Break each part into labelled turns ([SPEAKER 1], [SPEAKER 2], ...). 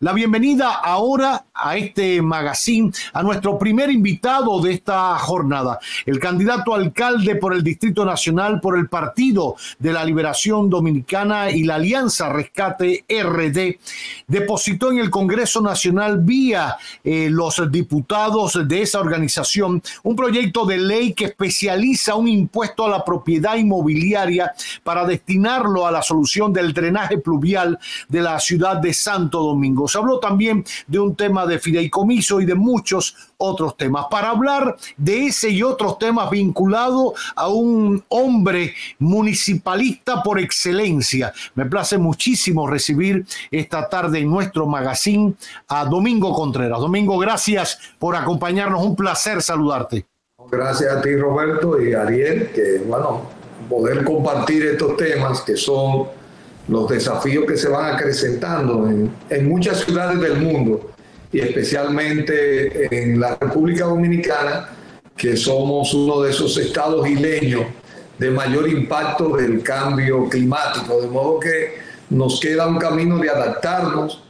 [SPEAKER 1] La bienvenida ahora a este magazine, a nuestro primer invitado de esta jornada, el candidato alcalde por el Distrito Nacional por el Partido de la Liberación Dominicana y la Alianza Rescate RD, depositó en el Congreso Nacional vía eh, los diputados de esa organización un proyecto de ley que especializa un impuesto a la propiedad inmobiliaria para destinarlo a la solución del drenaje pluvial de la ciudad de Santo Domingo. Se habló también de un tema de fideicomiso y de muchos otros temas. Para hablar de ese y otros temas vinculados a un hombre municipalista por excelencia, me place muchísimo recibir esta tarde en nuestro magazine a Domingo Contreras. Domingo, gracias por acompañarnos. Un placer saludarte.
[SPEAKER 2] Gracias a ti, Roberto y Ariel, que bueno, poder compartir estos temas que son los desafíos que se van acrecentando en, muchas ciudades del mundo y especialmente en la República Dominicana, que somos uno de esos estados isleños de mayor impacto del cambio climático, de modo que nos queda un camino de adaptarnos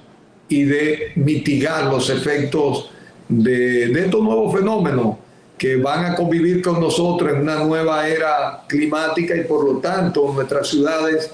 [SPEAKER 2] y de mitigar los efectos de, de estos nuevos fenómenos que van a convivir con nosotros en una nueva era climática y por lo tanto nuestras ciudades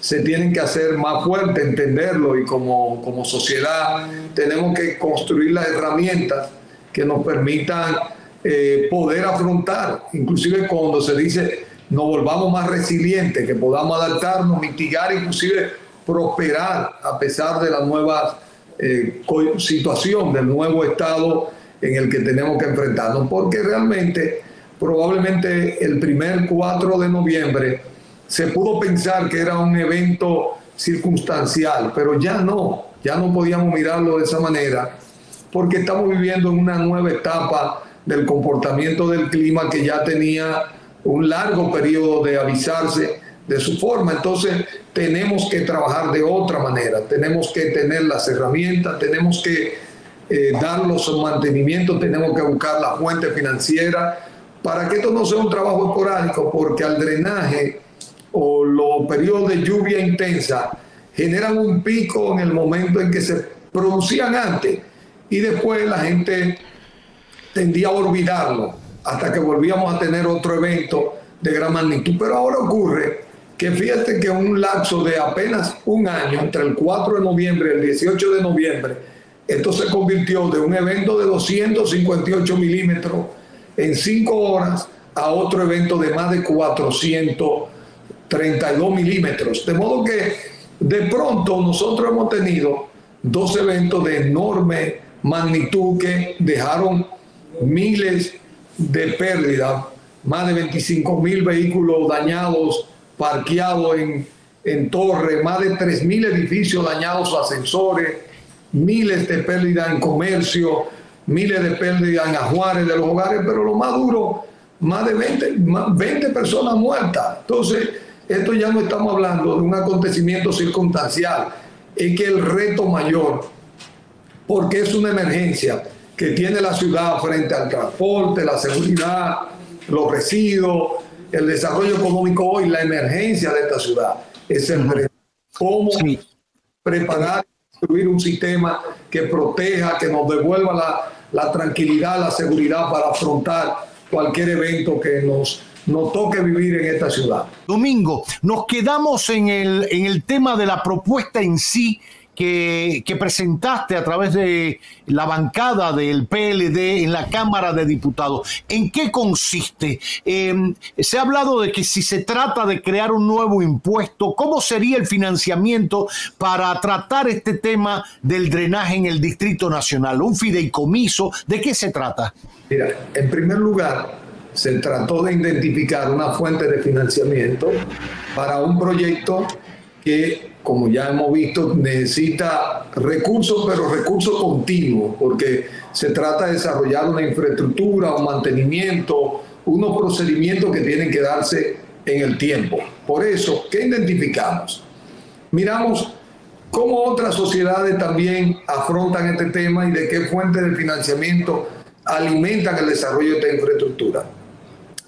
[SPEAKER 2] se tienen que hacer más fuertes, entenderlo y como, como sociedad tenemos que construir las herramientas que nos permitan eh, poder afrontar, inclusive cuando se dice nos volvamos más resilientes, que podamos adaptarnos, mitigar, inclusive prosperar a pesar de la nueva eh, situación, del nuevo estado en el que tenemos que enfrentarnos, porque realmente probablemente el primer 4 de noviembre se pudo pensar que era un evento circunstancial, pero ya no, ya no podíamos mirarlo de esa manera, porque estamos viviendo en una nueva etapa del comportamiento del clima que ya tenía un largo periodo de avisarse de su forma. Entonces tenemos que trabajar de otra manera, tenemos que tener las herramientas, tenemos que eh, dar los mantenimientos, tenemos que buscar la fuente financiera para que esto no sea un trabajo esporádico, porque al drenaje o los periodos de lluvia intensa generan un pico en el momento en que se producían antes y después la gente tendía a olvidarlo hasta que volvíamos a tener otro evento de gran magnitud. Pero ahora ocurre que fíjate que un lapso de apenas un año, entre el 4 de noviembre y el 18 de noviembre, esto se convirtió de un evento de 258 milímetros en 5 horas a otro evento de más de 400 32 milímetros. De modo que de pronto nosotros hemos tenido dos eventos de enorme magnitud que dejaron miles de pérdidas, más de 25 mil vehículos dañados, parqueados en, en torre, más de 3 mil edificios dañados, ascensores, miles de pérdidas en comercio, miles de pérdidas en ajuares de los hogares, pero lo más duro, más de 20, 20 personas muertas. Entonces, esto ya no estamos hablando de un acontecimiento circunstancial, es que el reto mayor, porque es una emergencia que tiene la ciudad frente al transporte, la seguridad, los residuos, el desarrollo económico hoy, la emergencia de esta ciudad, es el reto. ¿Cómo preparar, construir un sistema que proteja, que nos devuelva la, la tranquilidad, la seguridad para afrontar cualquier evento que nos nos toque vivir en esta ciudad.
[SPEAKER 1] Domingo, nos quedamos en el, en el tema de la propuesta en sí. Que, que, presentaste a través de la bancada del PLD en la Cámara de Diputados. ¿En qué consiste? Eh, se ha hablado de que si se trata de crear un nuevo impuesto, ¿cómo sería el financiamiento para tratar este tema del drenaje en el Distrito Nacional? ¿Un fideicomiso? ¿De qué se trata?
[SPEAKER 2] Mira, en primer lugar, se trató de identificar una fuente de financiamiento para un proyecto que como ya hemos visto, necesita recursos, pero recursos continuos, porque se trata de desarrollar una infraestructura, un mantenimiento, unos procedimientos que tienen que darse en el tiempo. Por eso, ¿qué identificamos? Miramos cómo otras sociedades también afrontan este tema y de qué fuentes de financiamiento alimentan el desarrollo de esta infraestructura.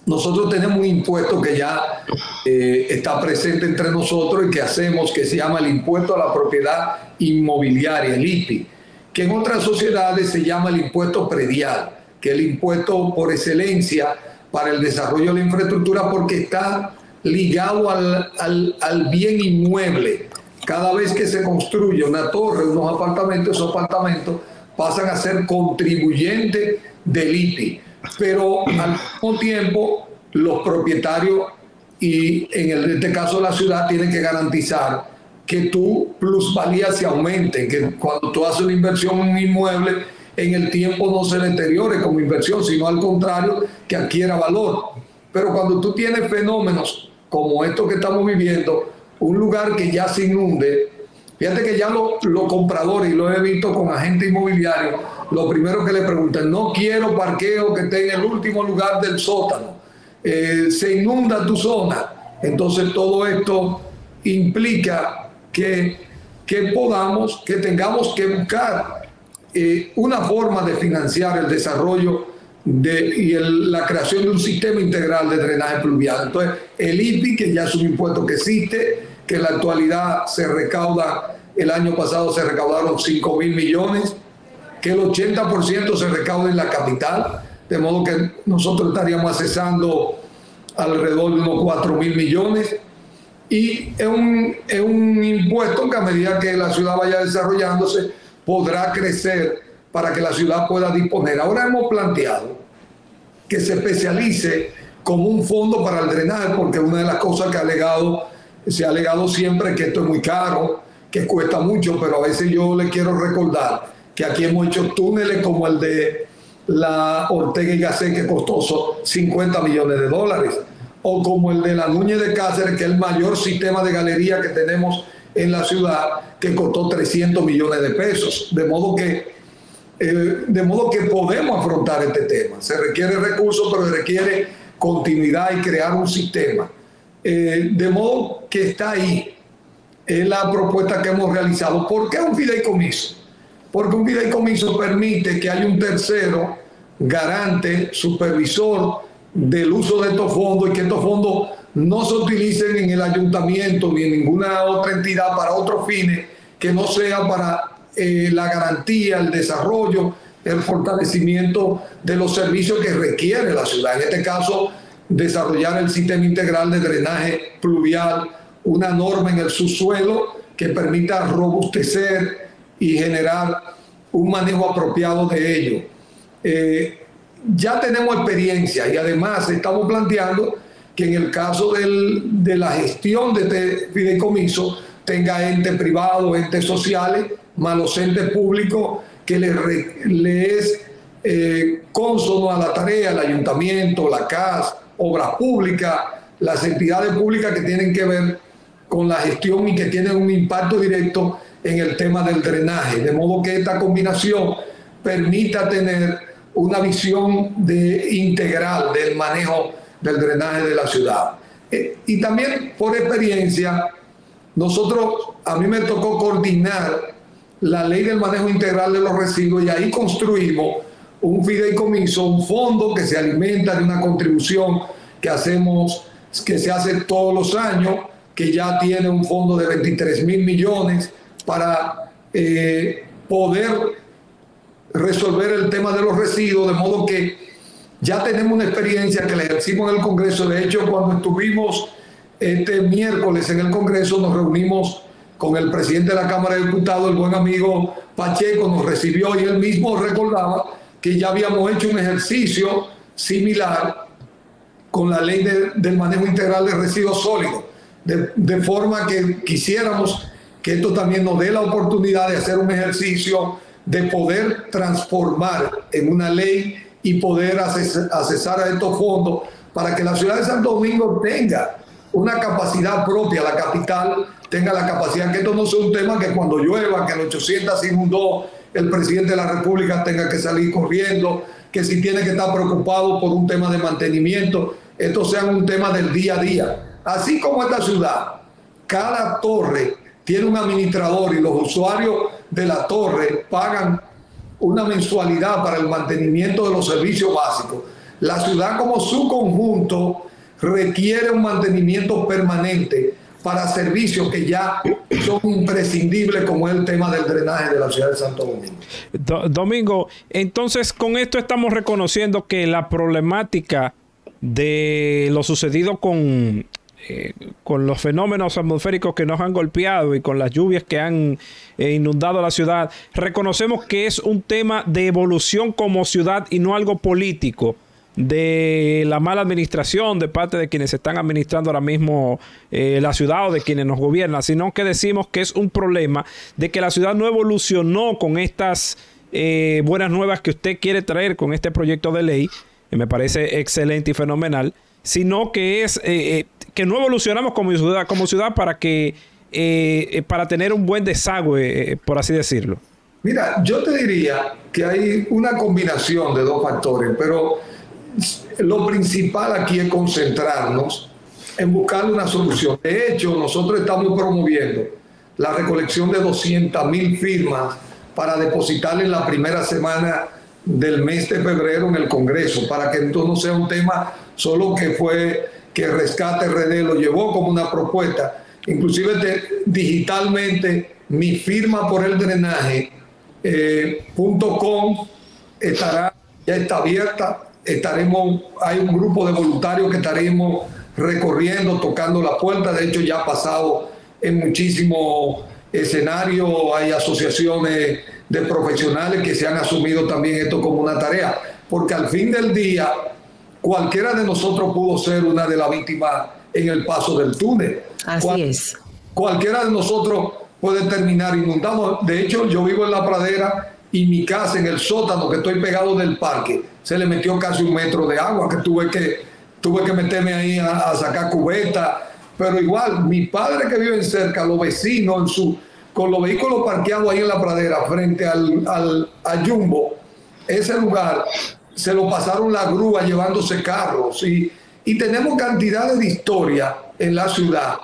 [SPEAKER 2] Nosotros tenemos un impuesto que ya eh, está presente entre nosotros y que hacemos, que se llama el impuesto a la propiedad inmobiliaria, el IPI, que en otras sociedades se llama el impuesto predial, que es el impuesto por excelencia para el desarrollo de la infraestructura porque está ligado al, al, al bien inmueble. Cada vez que se construye una torre, unos apartamentos, esos apartamentos pasan a ser contribuyentes del IPI pero al mismo tiempo los propietarios y en este caso la ciudad tienen que garantizar que tu plusvalía se aumente, que cuando tú haces una inversión en un inmueble, en el tiempo no se deteriore como inversión, sino al contrario, que adquiera valor. Pero cuando tú tienes fenómenos como estos que estamos viviendo, un lugar que ya se inunde, fíjate que ya los compradores, y lo he visto con agentes inmobiliarios, lo primero que le preguntan, no quiero parqueo que esté en el último lugar del sótano, eh, se inunda tu zona. Entonces todo esto implica que, que podamos, que tengamos que buscar eh, una forma de financiar el desarrollo de, y la creación de un sistema integral de drenaje pluvial. Entonces, el IPI, que ya es un impuesto que existe, que en la actualidad se recauda, el año pasado se recaudaron 5 mil millones, que el 80% se recaude en la capital, de modo que nosotros estaríamos accesando alrededor de unos 4 mil millones. Y es un, es un impuesto que a medida que la ciudad vaya desarrollándose podrá crecer para que la ciudad pueda disponer. Ahora hemos planteado que se especialice como un fondo para el drenaje, porque una de las cosas que ha alegado, se ha alegado siempre es que esto es muy caro, que cuesta mucho, pero a veces yo le quiero recordar que aquí hemos hecho túneles como el de la Ortega y Gasset que costó 50 millones de dólares, o como el de la Núñez de Cáceres, que es el mayor sistema de galería que tenemos en la ciudad, que costó 300 millones de pesos. De modo que, eh, de modo que podemos afrontar este tema. Se requiere recursos, pero se requiere continuidad y crear un sistema. Eh, de modo que está ahí, es la propuesta que hemos realizado. ¿Por qué un fideicomiso? Porque un fideicomiso permite que haya un tercero garante, supervisor del uso de estos fondos y que estos fondos no se utilicen en el ayuntamiento ni en ninguna otra entidad para otros fines que no sea para eh, la garantía, el desarrollo, el fortalecimiento de los servicios que requiere la ciudad. En este caso, desarrollar el sistema integral de drenaje pluvial, una norma en el subsuelo que permita robustecer y generar un manejo apropiado de ello. Eh, ya tenemos experiencia y además estamos planteando que en el caso de la gestión de este fideicomiso tenga entes privados, entes sociales, más los entes públicos que le, es eh, a la tarea, el ayuntamiento, la CAS, obras públicas, las entidades públicas que tienen que ver con la gestión y que tienen un impacto directo en el tema del drenaje, de modo que esta combinación permita tener una visión de, integral del manejo del drenaje de la ciudad. Eh, y también por experiencia, nosotros, a mí me tocó coordinar la ley del manejo integral de los residuos y ahí construimos un fideicomiso, un fondo que se alimenta de una contribución que hacemos, que se hace todos los años, que ya tiene un fondo de 23 mil millones para eh, poder resolver el tema de los residuos, de modo que ya tenemos una experiencia que la ejercimos en el Congreso. De hecho, cuando estuvimos este miércoles en el Congreso, nos reunimos con el presidente de la Cámara de Diputados, el buen amigo Pacheco, nos recibió y él mismo recordaba que ya habíamos hecho un ejercicio similar con la ley del manejo integral de residuos sólidos, de, de forma que quisiéramos que esto también nos dé la oportunidad de hacer un ejercicio de poder transformar en una ley y poder accesar a estos fondos para que la ciudad de Santo Domingo tenga una capacidad propia, la capital, tenga la capacidad, que esto no sea un tema que cuando llueva, que el 800 se inundó, el presidente de la República tenga que salir corriendo, que si tiene que estar preocupado por un tema de mantenimiento, esto sea un tema del día a día. Así como esta ciudad, cada torre tiene un administrador y los usuarios de la torre pagan una mensualidad para el mantenimiento de los servicios básicos. La ciudad como su conjunto requiere un mantenimiento permanente para servicios que ya son imprescindibles como el tema del drenaje de la ciudad de Santo Domingo.
[SPEAKER 3] Domingo, entonces con esto estamos reconociendo que la problemática de lo sucedido con eh, con los fenómenos atmosféricos que nos han golpeado y con las lluvias que han eh, inundado la ciudad, reconocemos que es un tema de evolución como ciudad y no algo político. De la mala administración de parte de quienes están administrando ahora mismo eh, la ciudad o de quienes nos gobiernan, sino que decimos que es un problema de que la ciudad no evolucionó con estas buenas nuevas que usted quiere traer con este proyecto de ley, que me parece excelente y fenomenal, sino que es que no evolucionamos como ciudad, como ciudad para que eh, eh, para tener un buen desagüe, eh, por así decirlo?
[SPEAKER 2] Mira, yo te diría que hay una combinación de dos factores, pero lo principal aquí es concentrarnos en buscar una solución. De hecho, nosotros estamos promoviendo la recolección de 200 mil firmas para depositar en la primera semana del mes de febrero en el Congreso, para que esto no sea un tema solo que fue que Rescate RD lo llevó como una propuesta, inclusive digitalmente mi firma por el drenaje eh, estará ya está abierta. Estaremos hay un grupo de voluntarios que estaremos recorriendo tocando la puerta. De hecho ya ha pasado en muchísimos escenarios hay asociaciones de profesionales que se han asumido también esto como una tarea. Porque al fin del día cualquiera de nosotros pudo ser una de las víctimas en el paso del túnel.
[SPEAKER 4] Así es.
[SPEAKER 2] Cualquiera de nosotros puede terminar inundado. De hecho, yo vivo en la pradera y mi casa en el sótano, que estoy pegado del parque, se le metió casi un metro de agua, que tuve que, tuve que meterme ahí a, sacar cubeta. Pero igual, mi padre que vive cerca, los vecinos, en su, con los vehículos parqueados ahí en la pradera, frente al, al, al Jumbo, ese lugar se lo pasaron la grúa llevándose carros y, y tenemos cantidades de historia en la ciudad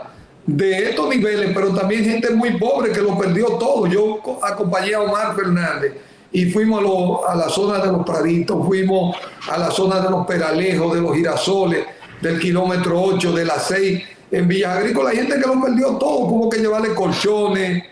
[SPEAKER 2] de estos niveles, pero también gente muy pobre que lo perdió todo. Yo acompañé a Omar Fernández y fuimos a, la zona de los Praditos, fuimos a la zona de los Peralejos, de los Girasoles, del kilómetro 8, de las 6, en Villa Agrícola. Gente que lo perdió todo, tuvo que llevarle colchones,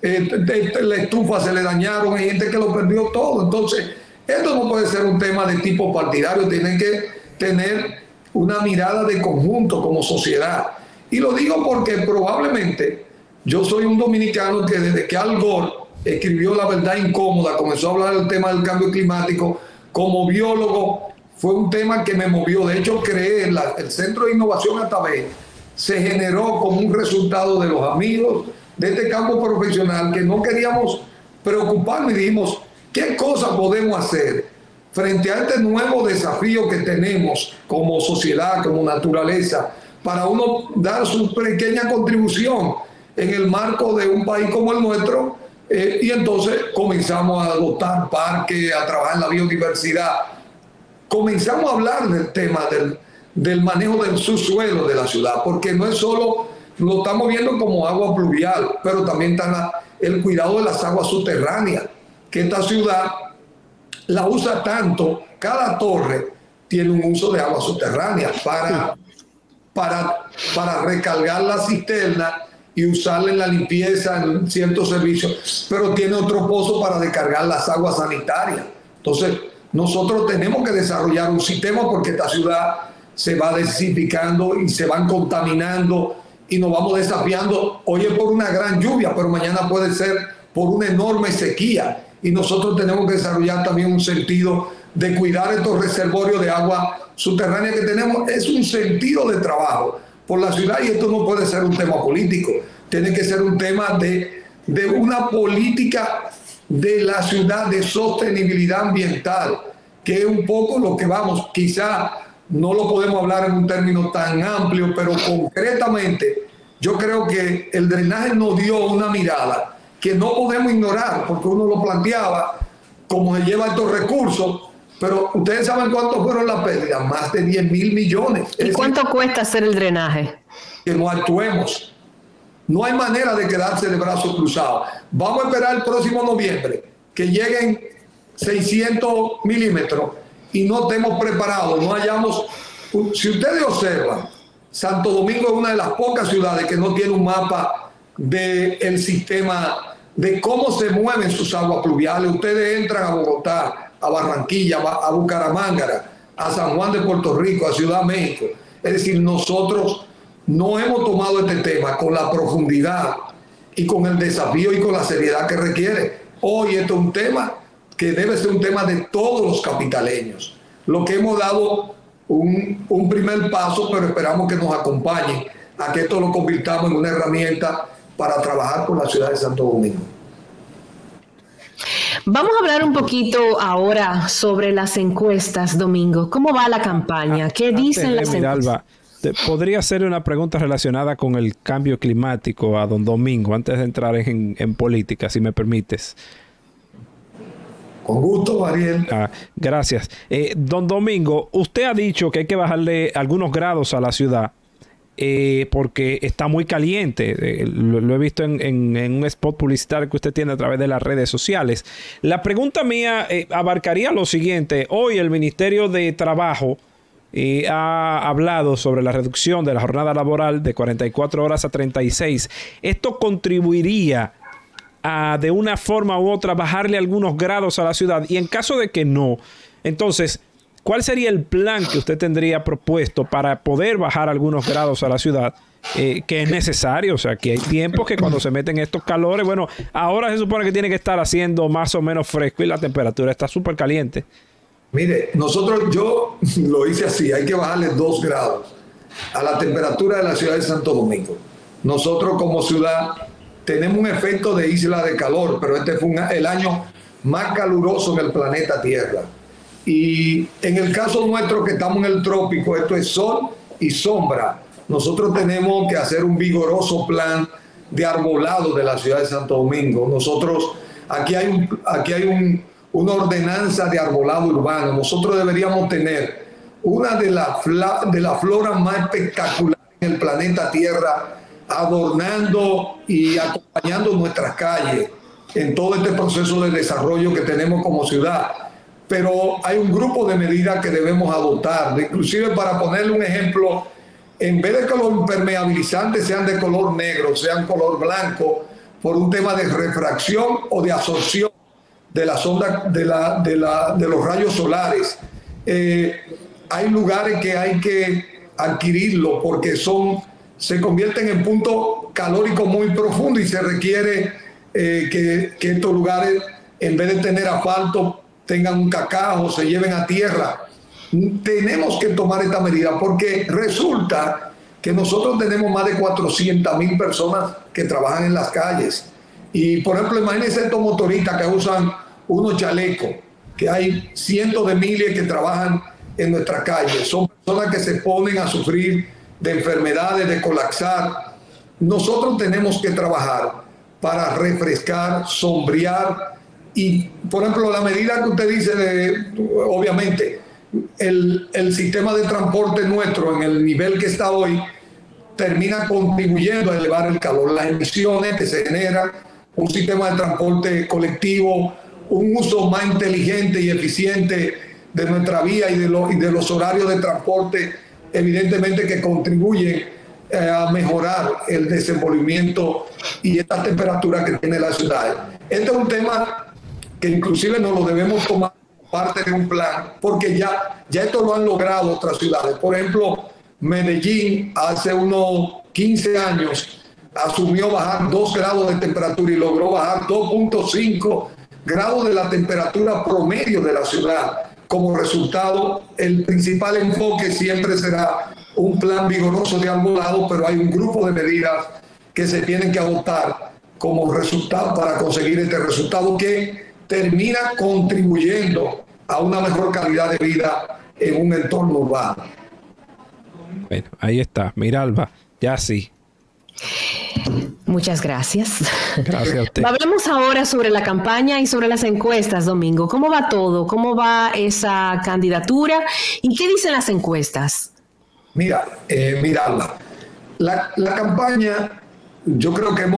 [SPEAKER 2] eh, la estufa se le dañaron, hay gente que lo perdió todo. Entonces, esto no puede ser un tema de tipo partidario, tienen que tener una mirada de conjunto como sociedad. Y lo digo porque probablemente yo soy un dominicano que desde que Al Gore escribió La verdad incómoda, comenzó a hablar del tema del cambio climático, como biólogo fue un tema que me movió. De hecho, creé el Centro de Innovación Atabé, se generó como un resultado de los amigos de este campo profesional que no queríamos preocuparnos y dijimos, ¿Qué cosas podemos hacer frente a este nuevo desafío que tenemos como sociedad, como naturaleza, para uno dar su pequeña contribución en el marco de un país como el nuestro? Eh, y entonces comenzamos a adoptar parques, a trabajar en la biodiversidad. Comenzamos a hablar del tema del, del manejo del subsuelo de la ciudad, porque no es solo, lo estamos viendo como agua pluvial, pero también está el cuidado de las aguas subterráneas que esta ciudad la usa tanto, cada torre tiene un uso de agua subterránea para, para, para recargar la cisterna y usarla en la limpieza, en ciertos servicios, pero tiene otro pozo para descargar las aguas sanitarias. Entonces, nosotros tenemos que desarrollar un sistema porque esta ciudad se va desificando y se van contaminando y nos vamos desafiando. Hoy es por una gran lluvia, pero mañana puede ser por una enorme sequía y nosotros tenemos que desarrollar también un sentido de cuidar estos reservorios de agua subterránea que tenemos. Es un sentido de trabajo por la ciudad y esto no puede ser un tema político, tiene que ser un tema de, de una política de la ciudad de sostenibilidad ambiental, que es un poco lo que vamos, quizá no lo podemos hablar en un término tan amplio, pero concretamente yo creo que el drenaje nos dio una mirada que no podemos ignorar, porque uno lo planteaba como se lleva estos recursos, pero ustedes saben cuánto fueron las pérdidas, más de 10 mil millones.
[SPEAKER 4] ¿Y cuánto cuesta hacer el drenaje?
[SPEAKER 2] Que no actuemos. No hay manera de quedarse de brazos cruzados. Vamos a esperar el próximo noviembre que lleguen 600 milímetros y no estemos preparados, no hayamos... Si ustedes observan, Santo Domingo es una de las pocas ciudades que no tiene un mapa del sistema de cómo se mueven sus aguas pluviales. Ustedes entran a Bogotá, a Barranquilla, a Bucaramángara, a San Juan de Puerto Rico, a Ciudad México. Es decir, nosotros no hemos tomado este tema con la profundidad y con el desafío y con la seriedad que requiere. Hoy esto es un tema que debe ser un tema de todos los capitaleños. Lo que hemos dado un, un primer paso, pero esperamos que nos acompañe a que esto lo convirtamos en una herramienta para trabajar con la ciudad de Santo Domingo.
[SPEAKER 4] Vamos a hablar un poquito ahora sobre las encuestas, Domingo. ¿Cómo va la campaña? ¿Qué dicen las encuestas?
[SPEAKER 3] podría hacer una pregunta relacionada con el cambio climático a don Domingo, antes de entrar en, política, si me permites.
[SPEAKER 2] Con gusto, Ariel.
[SPEAKER 3] Ah, gracias. Eh, don Domingo, usted ha dicho que hay que bajarle algunos grados a la ciudad eh, porque está muy caliente. Eh, lo, he visto en, un spot publicitario que usted tiene a través de las redes sociales. La pregunta mía abarcaría lo siguiente. Hoy el Ministerio de Trabajo y ha hablado sobre la reducción de la jornada laboral de 44 horas a 36. Esto contribuiría a de una forma u otra bajarle algunos grados a la ciudad y en caso de que no, entonces, ¿cuál sería el plan que usted tendría propuesto para poder bajar algunos grados a la ciudad? Eh, que es necesario, o sea, que hay tiempos que cuando se meten estos calores, bueno, ahora se supone que tiene que estar haciendo más o menos fresco y la temperatura está súper caliente.
[SPEAKER 2] Mire, nosotros, yo lo hice así, hay que bajarle dos grados a la temperatura de la ciudad de Santo Domingo. Nosotros como ciudad tenemos un efecto de isla de calor, pero este fue el año más caluroso en el planeta Tierra. Y en el caso nuestro que estamos en el trópico, esto es sol y sombra. Nosotros tenemos que hacer un vigoroso plan de arbolado de la ciudad de Santo Domingo. Nosotros, aquí hay un, aquí hay un, una ordenanza de arbolado urbano. Nosotros deberíamos tener una de las de la flora más espectaculares en el planeta Tierra, adornando y acompañando nuestras calles en todo este proceso de desarrollo que tenemos como ciudad. Pero hay un grupo de medidas que debemos adoptar, inclusive para ponerle un ejemplo, en vez de que los impermeabilizantes sean de color negro, sean color blanco, por un tema de refracción o de absorción de la sonda de, la, de, la, de los rayos solares. Eh, hay lugares que hay que adquirirlo porque son, se convierten en puntos calóricos muy profundos y se requiere eh, que, estos lugares, en vez de tener asfalto, tengan un cacao, se lleven a tierra. Tenemos que tomar esta medida porque resulta que nosotros tenemos más de 400 mil personas que trabajan en las calles y por ejemplo, imagínense estos motoristas que usan unos chalecos, que hay cientos de miles que trabajan en nuestra calle. Son personas que se ponen a sufrir de enfermedades, de colapsar. Nosotros tenemos que trabajar para refrescar, sombrear y, por ejemplo, la medida que usted dice de, obviamente, el, el sistema de transporte nuestro en el nivel que está hoy termina contribuyendo a elevar el calor. Las emisiones que se generan un sistema de transporte colectivo, un uso más inteligente y eficiente de nuestra vía y de, los, horarios de transporte, evidentemente que contribuyen eh, a mejorar el desenvolvimiento y esta temperatura que tiene la ciudad. Este es un tema que inclusive nos lo debemos tomar parte de un plan, porque ya, ya esto lo han logrado otras ciudades. Por ejemplo, Medellín hace unos 15 años asumió bajar 2 grados de temperatura y logró bajar 2.5 grados de la temperatura promedio de la ciudad. Como resultado, el principal enfoque siempre será un plan vigoroso de ambos lados, pero hay un grupo de medidas que se tienen que adoptar como resultado para conseguir este resultado que termina contribuyendo a una mejor calidad de vida en un entorno urbano.
[SPEAKER 3] Bueno, ahí está. Mira, Alba, ya sí,
[SPEAKER 4] Muchas gracias.
[SPEAKER 3] Gracias a usted.
[SPEAKER 4] Hablemos ahora sobre la campaña y sobre las encuestas, Domingo. ¿Cómo va todo? ¿Cómo va esa candidatura? ¿Y qué dicen las encuestas?
[SPEAKER 2] Mira, eh, mirarla. La, la campaña, yo creo que hemos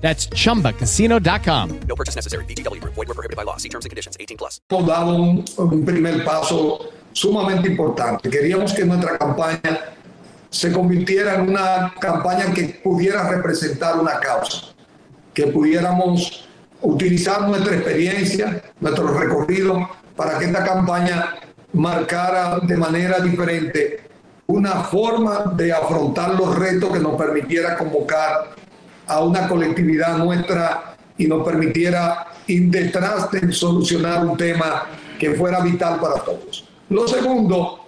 [SPEAKER 5] That's chumbacasino.com.
[SPEAKER 6] No purchase necessary. VGW Group. Void were prohibited by law. See terms and conditions. 18 plus.
[SPEAKER 2] dado un, un primer paso sumamente importante. Queríamos que nuestra campaña se convirtiera en una campaña que pudiera representar una causa, que pudiéramos utilizar nuestra experiencia, nuestro recorrido, para que esta campaña marcara de manera diferente una forma de afrontar los retos que nos permitiera convocar a una colectividad nuestra y nos permitiera ir detrás de solucionar un tema que fuera vital para todos. Lo segundo,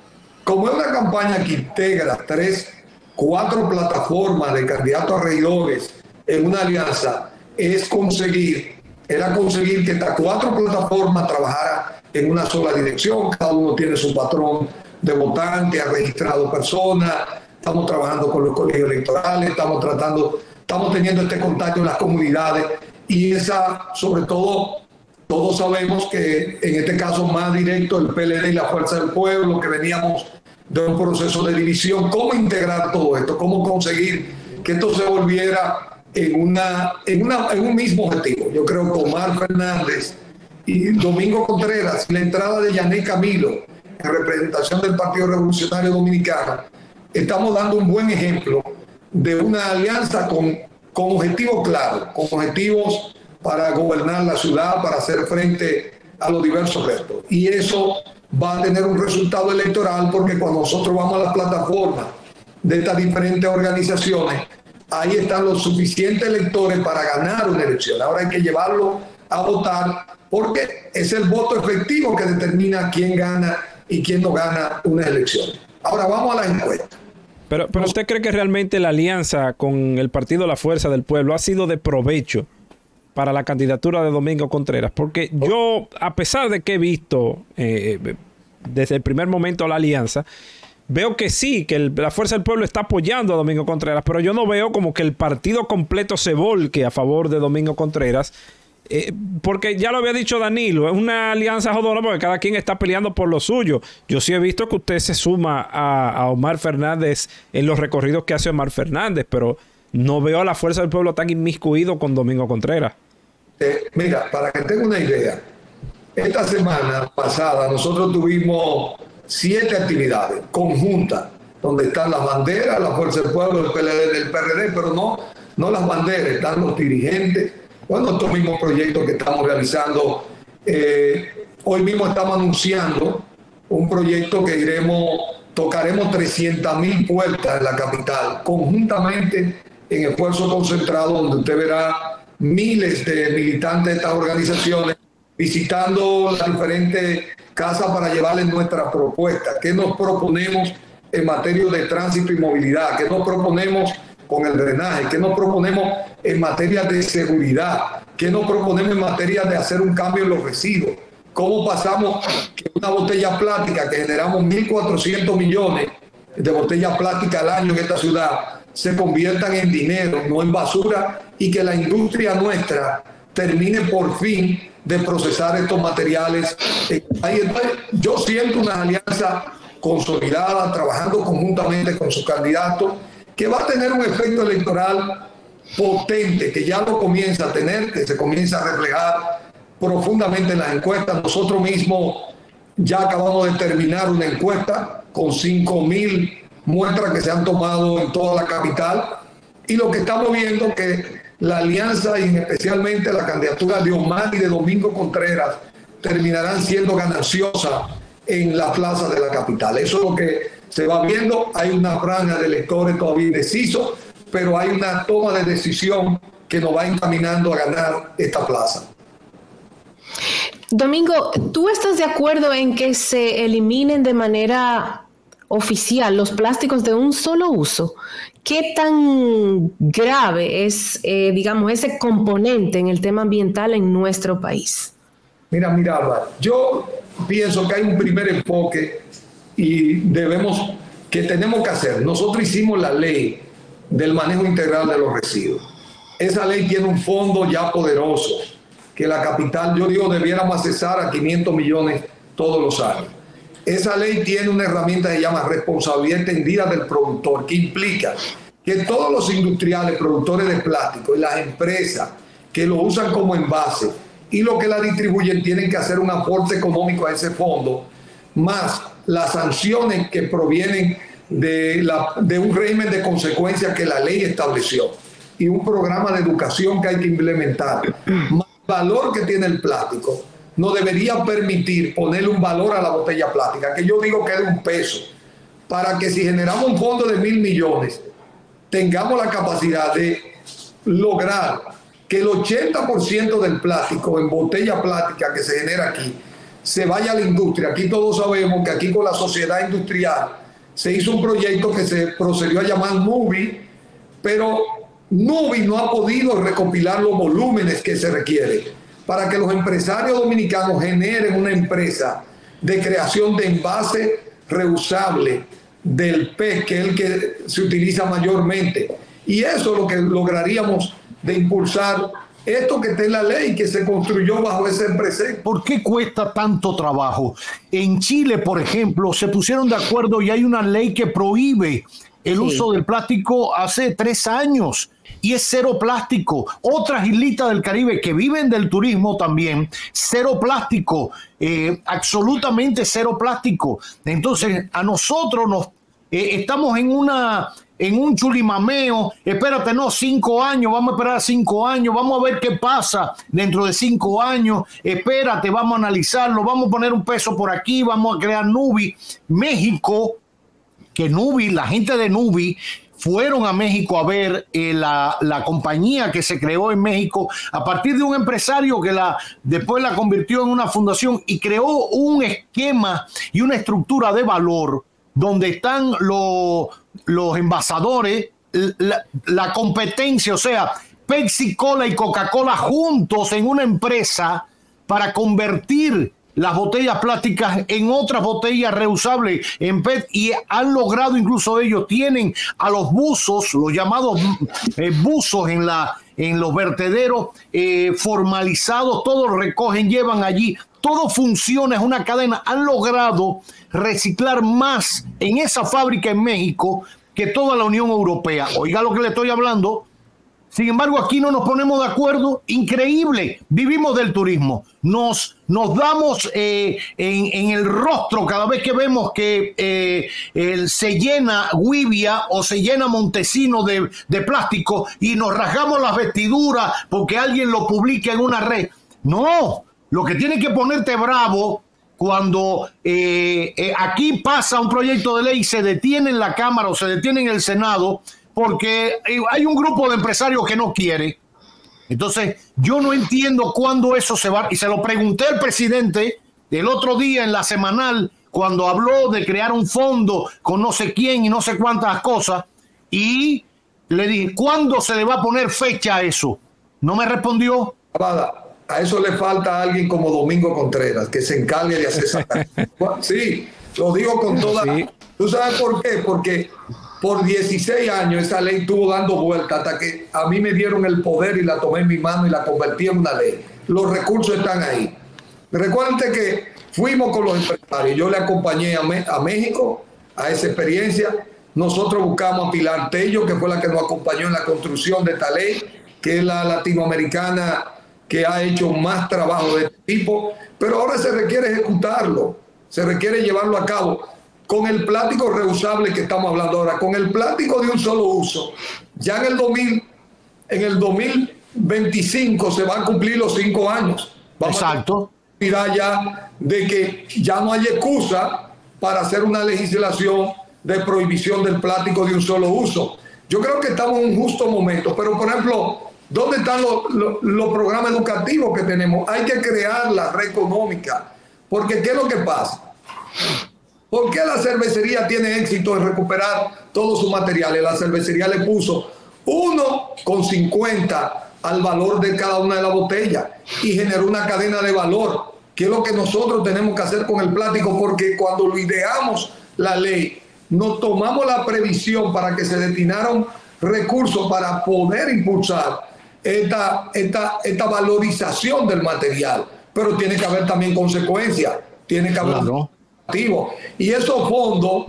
[SPEAKER 2] como es una campaña que integra tres, cuatro plataformas de candidatos a regidores en una alianza, es conseguir, era conseguir que estas cuatro plataformas trabajaran en una sola dirección, cada uno tiene su patrón de votante, ha registrado personas, estamos trabajando con los colegios electorales, estamos tratando estamos teniendo este contacto en las comunidades y esa, sobre todo, todos sabemos que en este caso más directo el PLD y la Fuerza del Pueblo, que veníamos de un proceso de división, cómo integrar todo esto, cómo conseguir que esto se volviera en, una, en, una, en un mismo objetivo. Yo creo que Omar Fernández y Domingo Contreras, la entrada de Yané Camilo en representación del Partido Revolucionario Dominicano, estamos dando un buen ejemplo de una alianza con, con objetivos claros, con objetivos para gobernar la ciudad, para hacer frente a los diversos retos. Y eso va a tener un resultado electoral porque cuando nosotros vamos a las plataformas de estas diferentes organizaciones, ahí están los suficientes electores para ganar una elección. Ahora hay que llevarlo a votar porque es el voto efectivo que determina quién gana y quién no gana una elección. Ahora vamos a las encuestas.
[SPEAKER 3] Pero, pero usted cree que realmente la alianza con el partido La Fuerza del Pueblo ha sido de provecho para la candidatura de Domingo Contreras, porque yo, a pesar de que he visto eh, desde el primer momento la alianza, veo que sí, que el- la Fuerza del Pueblo está apoyando a Domingo Contreras, pero yo no veo como que el partido completo se volque a favor de Domingo Contreras. Eh, porque ya lo había dicho Danilo, es una alianza jodona porque cada quien está peleando por lo suyo. Yo sí he visto que usted se suma a, Omar Fernández en los recorridos que hace Omar Fernández, pero no veo a la Fuerza del Pueblo tan inmiscuido con Domingo Contreras.
[SPEAKER 2] Eh, mira, para que tenga una idea, esta semana pasada nosotros tuvimos siete actividades conjuntas, donde están las banderas, la Fuerza del Pueblo, el PLD, el PRD, pero no, no las banderas, están los dirigentes. Bueno, estos mismos proyectos que estamos realizando, eh, hoy mismo estamos anunciando un proyecto que iremos, tocaremos 300 mil puertas en la capital, conjuntamente en esfuerzo concentrado, donde usted verá miles de militantes de estas organizaciones visitando las diferentes casas para llevarles nuestras propuestas. ¿Qué nos proponemos en materia de tránsito y movilidad? ¿Qué nos proponemos con el drenaje? ¿Qué nos proponemos en materia de seguridad? ¿Qué nos proponemos en materia de hacer un cambio en los residuos? ¿Cómo pasamos que una botella plástica que generamos 1.400 millones de botellas plásticas al año en esta ciudad se conviertan en dinero, no en basura, y que la industria nuestra termine por fin de procesar estos materiales. Yo siento una alianza consolidada, trabajando conjuntamente con sus candidatos, que va a tener un efecto electoral potente, que ya lo comienza a tener, que se comienza a reflejar profundamente en las encuestas. Nosotros mismos ya acabamos de terminar una encuesta con 5 mil muestras que se han tomado en toda la capital y lo que estamos viendo es que la alianza y especialmente la candidatura de Omar y de Domingo Contreras terminarán siendo gananciosas en la plaza de la capital. Eso es lo que se va viendo. Hay una franja de electores todavía indecisos, pero hay una toma de decisión que nos va encaminando a ganar esta plaza.
[SPEAKER 4] Domingo, ¿tú estás de acuerdo en que se eliminen de manera oficial los plásticos de un solo uso? ¿Qué tan grave es, eh, digamos, ese componente en el tema ambiental en nuestro país?
[SPEAKER 2] Mira, mira, yo pienso que hay un primer enfoque y debemos, que tenemos que hacer. Nosotros hicimos la ley del manejo integral de los residuos. Esa ley tiene un fondo ya poderoso, que la capital, yo digo, debiéramos accesar a 500 millones todos los años. Esa ley tiene una herramienta que se llama responsabilidad extendida del productor, que implica que todos los industriales, productores de plástico y las empresas que lo usan como envase y lo que la distribuyen tienen que hacer un aporte económico a ese fondo, más las sanciones que provienen de, un régimen de consecuencias que la ley estableció y un programa de educación que hay que implementar. Más valor que tiene el plástico no debería permitir ponerle un valor a la botella plástica, que yo digo que es un peso, para que si generamos un fondo de mil millones, tengamos la capacidad de lograr que el 80% del plástico en botella plástica que se genera aquí se vaya a la industria. Aquí todos sabemos que aquí con la sociedad industrial se hizo un proyecto que se procedió a llamar NUBI, pero NUBI no ha podido recopilar los volúmenes que se requieren para que los empresarios dominicanos generen una empresa de creación de envase reusable del pez, que es el que se utiliza mayormente. Y eso es lo que lograríamos de impulsar esto que está en la ley, que se construyó bajo ese empresa.
[SPEAKER 1] ¿Por qué cuesta tanto trabajo? En Chile, por ejemplo, se pusieron de acuerdo y hay una ley que prohíbe el uso del plástico hace tres años y es cero plástico. Otras islitas del Caribe que viven del turismo también, cero plástico, eh, absolutamente cero plástico. Entonces, a nosotros nos eh, estamos en una en un chulimameo, espérate, no, cinco años, vamos a esperar cinco años, vamos a ver qué pasa dentro de cinco años, espérate, vamos a analizarlo, vamos a poner un peso por aquí, vamos a crear Nubi. México, que Nubi, la gente de Nubi, fueron a México a ver eh, la, la, compañía que se creó en México a partir de un empresario que la, después la convirtió en una fundación y creó un esquema y una estructura de valor donde están los, los envasadores, la, competencia, o sea, Pepsi Cola y Coca-Cola juntos en una empresa para convertir las botellas plásticas en otras botellas reusables en PET y han logrado incluso ellos tienen a los buzos, los llamados eh, buzos en la en los vertederos eh, formalizados, todos recogen, llevan allí, todo funciona, es una cadena. Han logrado reciclar más en esa fábrica en México que toda la Unión Europea. Oiga lo que le estoy hablando, sin embargo, aquí no nos ponemos de acuerdo. Increíble. Vivimos del turismo. Nos, nos damos eh, en, el rostro cada vez que vemos que eh, se llena Guivia o se llena Montesino de, plástico y nos rasgamos las vestiduras porque alguien lo publica en una red. No, lo que tiene que ponerte bravo cuando eh, aquí pasa un proyecto de ley se detiene en la Cámara o se detiene en el Senado porque hay un grupo de empresarios que no quiere. Entonces, yo no entiendo cuándo eso se va. Y se lo pregunté al presidente el otro día en la semanal, cuando habló de crear un fondo con no sé quién y no sé cuántas cosas. Y le dije, ¿cuándo se le va a poner fecha a eso? No me respondió.
[SPEAKER 2] A eso le falta a alguien como Domingo Contreras, que se encargue de hacer esa. sí, lo digo con toda. ¿Tú sabes por qué? Porque por 16 años esa ley estuvo dando vuelta hasta que a mí me dieron el poder y la tomé en mi mano y la convertí en una ley. Los recursos están ahí. Recuerden que fuimos con los empresarios. Yo le acompañé a, a México a esa experiencia. Nosotros buscamos a Pilar Tello, que fue la que nos acompañó en la construcción de esta ley, que es la latinoamericana que ha hecho más trabajo de este tipo, pero ahora se requiere ejecutarlo, se requiere llevarlo a cabo con el plástico reusable que estamos hablando ahora, con el plástico de un solo uso. Ya en el 2000, en el 2025 se van a cumplir los cinco años.
[SPEAKER 1] Exacto.
[SPEAKER 2] A ya de que ya no hay excusa para hacer una legislación de prohibición del plástico de un solo uso. Yo creo que estamos en un justo momento, pero por ejemplo, ¿dónde están los, los- los programas educativos que tenemos? Hay que crear la red económica, porque ¿qué es lo que pasa? ¿Por qué la cervecería tiene éxito en recuperar todos sus materiales? La cervecería le puso 1,50 al valor de cada una de las botellas y generó una cadena de valor, que es lo que nosotros tenemos que hacer con el plástico, porque cuando lo ideamos la ley, nos tomamos la previsión para que se destinaron recursos para poder impulsar esta, esta, esta valorización del material, pero tiene que haber también consecuencias, tiene que haber. Y esos fondos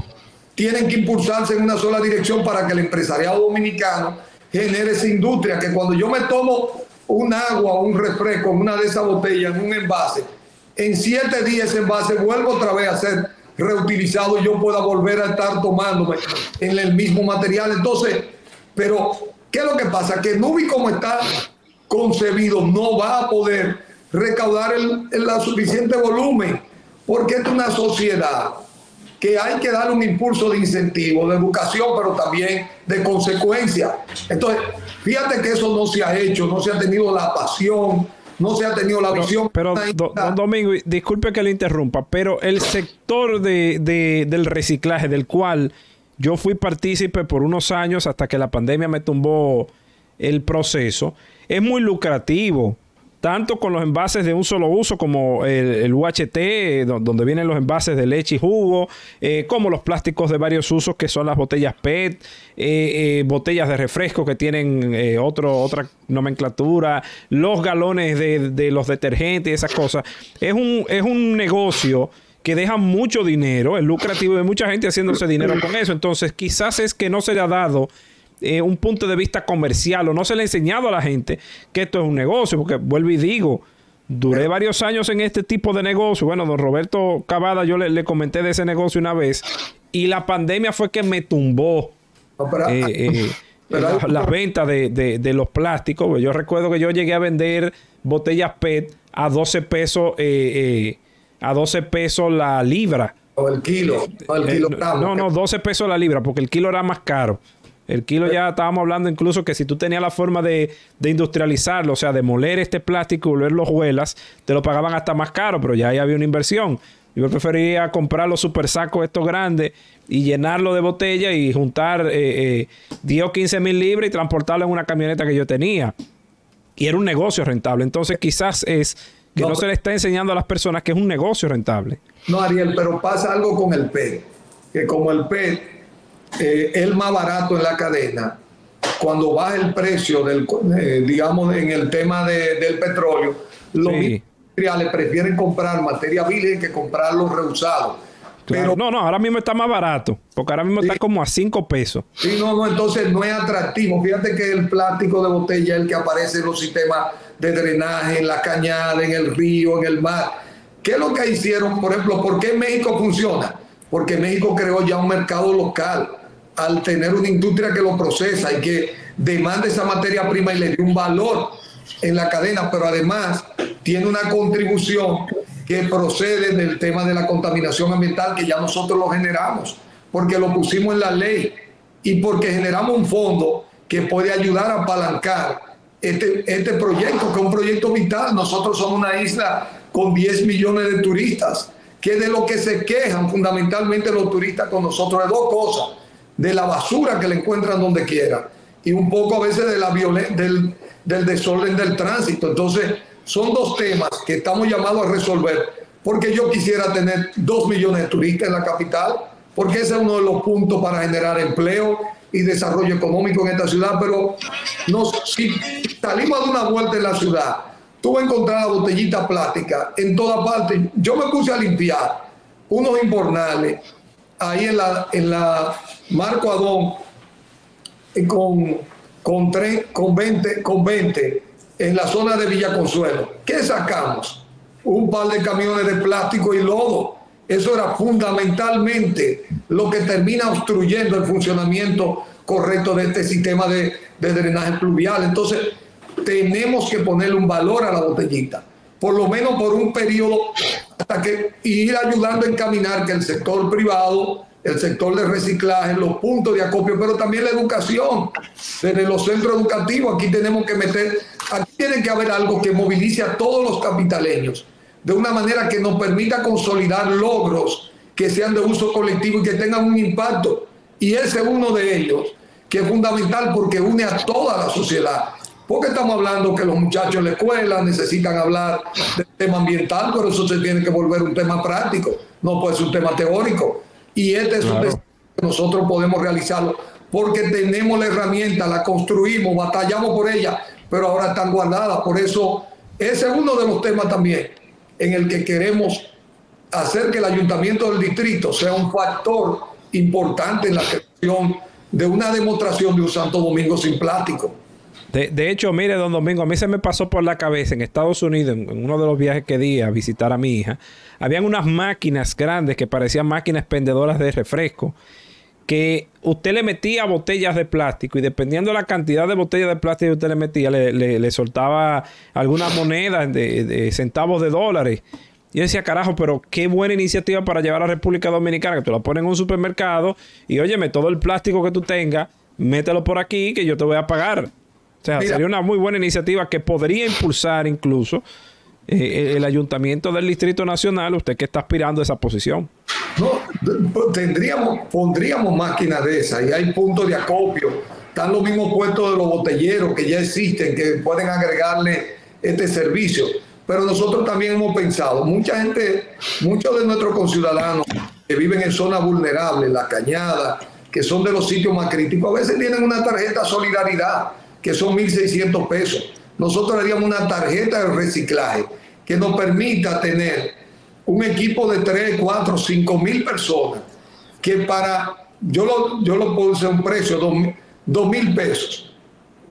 [SPEAKER 2] tienen que impulsarse en una sola dirección para que el empresariado dominicano genere esa industria, que cuando yo me tomo un agua un refresco una de esas botellas, en un envase, en siete días ese envase vuelvo otra vez a ser reutilizado y yo pueda volver a estar tomándome en el mismo material. Entonces, pero, ¿qué es lo que pasa? Que Nubi como está concebido no va a poder recaudar el, el suficiente volumen, porque es una sociedad que hay que darle un impulso de incentivo, de educación, pero también de consecuencia. Entonces, fíjate que eso no se ha hecho, no se ha tenido la pasión, no se ha tenido la visión.
[SPEAKER 3] Pero, do- don Domingo, disculpe que le interrumpa, pero el sector de, de- del reciclaje, del cual yo fui partícipe por unos años hasta que la pandemia me tumbó el proceso, es muy lucrativo. Tanto con los envases de un solo uso como el, el UHT, eh, do- donde vienen los envases de leche y jugo, eh, como los plásticos de varios usos que son las botellas PET, eh, eh, botellas de refresco que tienen otro, otra nomenclatura, los galones de, de los detergentes esas cosas. Es un, es un negocio que deja mucho dinero, es lucrativo hay mucha gente haciéndose dinero con eso. Entonces, quizás es que no se le ha dado eh, un punto de vista comercial o no se le ha enseñado a la gente que esto es un negocio, porque vuelvo y digo, duré varios años en este tipo de negocio. Bueno, don Roberto Cavada, yo le, le comenté de ese negocio una vez y la pandemia fue que me tumbó
[SPEAKER 2] pero-
[SPEAKER 3] eh, eh,
[SPEAKER 2] pero hay
[SPEAKER 3] la- las ventas de, de- de los plásticos. Yo recuerdo que yo llegué a vender botellas PET a 12 pesos, eh, eh, a 12 pesos la libra.
[SPEAKER 2] O el kilo, o el
[SPEAKER 3] Eh,
[SPEAKER 2] kilogramo.
[SPEAKER 3] no, no, 12 pesos la libra, porque el kilo era más caro. El kilo ya estábamos hablando incluso que si tú tenías la forma de, de industrializarlo, o sea, de moler este plástico y volverlo hojuelas, te lo pagaban hasta más caro, pero ya ahí había una inversión. Yo prefería comprar los super sacos estos grandes y llenarlo de botella y juntar eh, eh, 10 o 15 mil libras y transportarlo en una camioneta que yo tenía. Y era un negocio rentable. Entonces quizás es que no,
[SPEAKER 2] No,
[SPEAKER 3] se le está enseñando a las personas que es un negocio rentable.
[SPEAKER 2] No, Ariel, pero pasa algo con el PET, que como el PET eh, el más barato en la cadena, cuando baja el precio del, eh, digamos, en el tema de- del petróleo, los
[SPEAKER 3] Sí.
[SPEAKER 2] industriales prefieren comprar materia virgen que comprar los reusados.
[SPEAKER 3] Claro. no, no, ahora mismo está más barato, porque ahora mismo está como a 5 pesos.
[SPEAKER 2] Sí, no, no, entonces no es atractivo. Fíjate que el plástico de botella es el que aparece en los sistemas de drenaje, en la cañada, en el río, en el mar. ¿Qué es lo que hicieron? Por ejemplo, ¿por qué México funciona? Porque México creó ya un mercado local al tener una industria que lo procesa y que demanda esa materia prima y le dio un valor en la cadena, pero además tiene una contribución que procede del tema de la contaminación ambiental que ya nosotros lo generamos, porque lo pusimos en la ley y porque generamos un fondo que puede ayudar a apalancar este, este proyecto, que es un proyecto vital. Nosotros somos una isla con 10 millones de turistas, que de lo que se quejan fundamentalmente los turistas con nosotros es dos cosas, de la basura que le encuentran donde quiera y un poco a veces de la del, del desorden del tránsito. Entonces, son dos temas que estamos llamados a resolver, porque yo quisiera tener dos millones de turistas en la capital, porque ese es uno de los puntos para generar empleo y desarrollo económico en esta ciudad, pero nos, si salimos de una vuelta en la ciudad, tú vas encontrar la botellita plástica en toda parte. Yo me puse a limpiar unos invernales ahí en la, en la Marco Adón eh, con, con, tre- con 20, con 20 en la zona de Villa Consuelo. ¿Qué sacamos? Un par de camiones de plástico y lodo. Eso era fundamentalmente lo que termina obstruyendo el funcionamiento correcto de este sistema de, de drenaje pluvial. Entonces, tenemos que ponerle un valor a la botellita, por lo menos por un periodo, hasta que ir ayudando a encaminar que el sector privado, el sector de reciclaje, los puntos de acopio, pero también la educación, desde los centros educativos, aquí tenemos que meter, aquí tiene que haber algo que movilice a todos los capitaleños, de una manera que nos permita consolidar logros que sean de uso colectivo y que tengan un impacto. Y ese es uno de ellos, que es fundamental porque une a toda la sociedad. Porque estamos hablando que los muchachos en la escuela necesitan hablar del tema ambiental, pero eso se tiene que volver un tema práctico, no puede ser un tema teórico. Y este es un desafío que nosotros podemos realizarlo porque tenemos la herramienta, la construimos, batallamos por ella, pero ahora están guardadas. Por eso, ese es uno de los temas también en el que queremos hacer que el ayuntamiento del distrito sea un factor importante en la creación de una demostración de un Santo Domingo sin plástico.
[SPEAKER 3] De, hecho, mire, don Domingo, a mí se me pasó por la cabeza en Estados Unidos, en, uno de los viajes que di a visitar a mi hija, habían unas máquinas grandes que parecían máquinas pendedoras de refresco, que usted le metía botellas de plástico y dependiendo de la cantidad de botellas de plástico que usted le metía, le, soltaba algunas monedas de, de centavos de dólares. Yo decía, carajo, pero qué buena iniciativa para llevar a la República Dominicana, que tú la pones en un supermercado y óyeme, todo el plástico que tú tengas, mételo por aquí que yo te voy a pagar. O sea, Mira, sería una muy buena iniciativa que podría impulsar incluso eh, el ayuntamiento del Distrito Nacional, usted que está aspirando a esa posición.
[SPEAKER 2] No, tendríamos, pondríamos máquinas de esas y hay puntos de acopio. Están los mismos puestos de los botelleros que ya existen, que pueden agregarle este servicio. Pero nosotros también hemos pensado, mucha gente, muchos de nuestros conciudadanos que viven en zonas vulnerables, la cañada, que son de los sitios más críticos, a veces tienen una tarjeta solidaridad que son 1.600 pesos. Nosotros haríamos una tarjeta de reciclaje que nos permita tener un equipo de 3, 4, 5 mil personas que para, yo lo, yo lo puse a un precio de 2 mil pesos.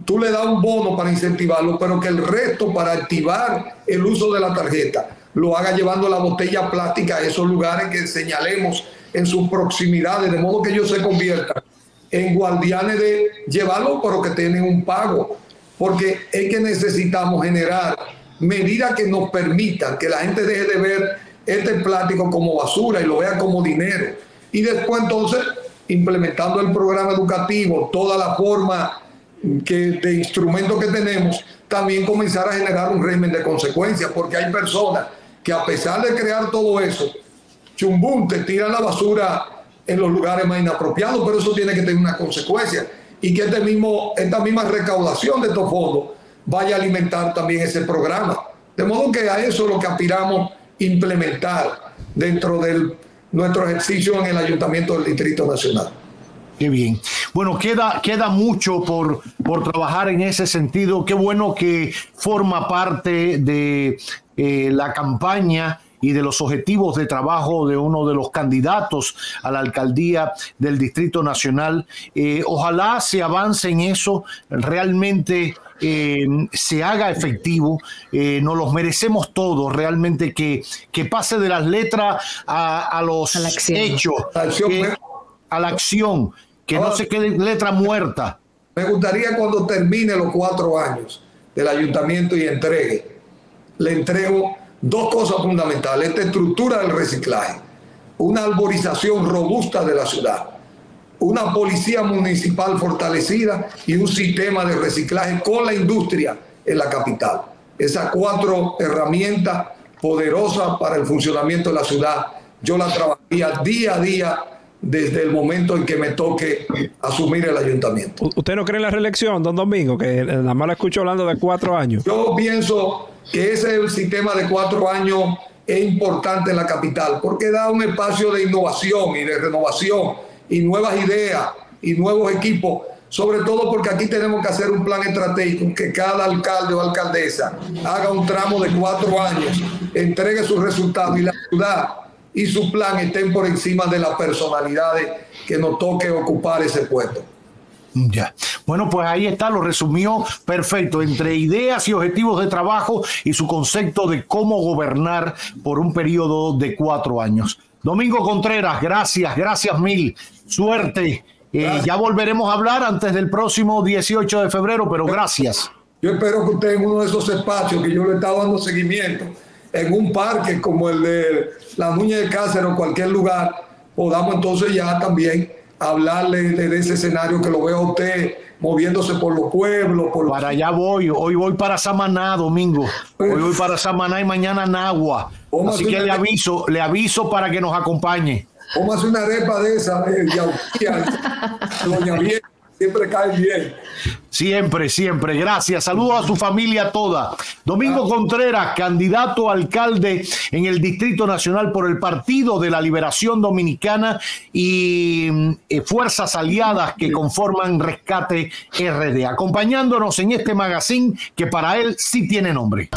[SPEAKER 2] Tú le das un bono para incentivarlo, pero que el resto para activar el uso de la tarjeta lo haga llevando la botella plástica a esos lugares que señalemos en sus proximidades, de modo que ellos se conviertan en guardianes de llevarlo, pero que tienen un pago. Porque es que necesitamos generar medidas que nos permitan que la gente deje de ver este plástico como basura y lo vea como dinero. Y después entonces, implementando el programa educativo, toda la forma que, de instrumentos que tenemos, también comenzar a generar un régimen de consecuencias, porque hay personas que a pesar de crear todo eso, chumbum, te tiran la basura en los lugares más inapropiados, pero eso tiene que tener una consecuencia y que este mismo, esta misma recaudación de estos fondos vaya a alimentar también ese programa. De modo que a eso es lo que aspiramos implementar dentro de nuestro ejercicio en el Ayuntamiento del Distrito Nacional.
[SPEAKER 1] Qué bien. Bueno, queda, queda mucho por, por trabajar en ese sentido. Qué bueno que forma parte de eh, la campaña y de los objetivos de trabajo de uno de los candidatos a la alcaldía del Distrito Nacional. Eh, ojalá se avance en eso, realmente eh, se haga efectivo, eh, nos los merecemos todos, realmente que, que pase de las letras a, a los
[SPEAKER 4] A
[SPEAKER 1] hechos,
[SPEAKER 2] La acción.
[SPEAKER 1] que- a la acción, que no se quede letra muerta.
[SPEAKER 2] Me gustaría cuando termine los cuatro años del ayuntamiento y entregue, le entrego dos cosas fundamentales. Esta estructura del reciclaje, una arborización robusta de la ciudad, una policía municipal fortalecida y un sistema de reciclaje con la industria en la capital. Esas cuatro herramientas poderosas para el funcionamiento de la ciudad, yo las trabajaría día a día desde el momento en que me toque asumir el ayuntamiento.
[SPEAKER 3] ¿Usted no cree en la reelección, don Domingo? Que nada más lo escucho hablando de cuatro años.
[SPEAKER 2] Yo pienso que ese sistema de cuatro años es importante en la capital porque da un espacio de innovación y de renovación y nuevas ideas y nuevos equipos, sobre todo porque aquí tenemos que hacer un plan estratégico que cada alcalde o alcaldesa haga un tramo de cuatro años, entregue sus resultados y la ciudad y su plan estén por encima de las personalidades que nos toque ocupar ese puesto.
[SPEAKER 1] Ya. Bueno, pues ahí está, lo resumió perfecto, entre ideas y objetivos de trabajo y su concepto de cómo gobernar por un periodo de cuatro años. Domingo Contreras, gracias, gracias mil, suerte. Eh, ya volveremos a hablar antes del próximo 18 de febrero, pero gracias.
[SPEAKER 2] Yo espero que usted en uno de esos espacios que yo le estaba dando seguimiento, en un parque como el de la Nuña de Cáceres o cualquier lugar, podamos entonces ya también hablarle de ese escenario que lo veo a usted moviéndose por los pueblos. Por
[SPEAKER 1] para allá voy, hoy voy para Samaná, domingo. Hoy voy para Samaná y mañana Nagua. Así que le aviso, le aviso para que nos acompañe.
[SPEAKER 2] Póngase una arepa de esa, de Doña Bien siempre cae bien.
[SPEAKER 1] Siempre, siempre. Gracias. Saludos a su familia toda. Domingo Contreras, candidato a alcalde en el Distrito Nacional por el Partido de la Liberación Dominicana y eh, fuerzas aliadas que conforman Rescate RD. Acompañándonos en este magazine que para él sí tiene nombre.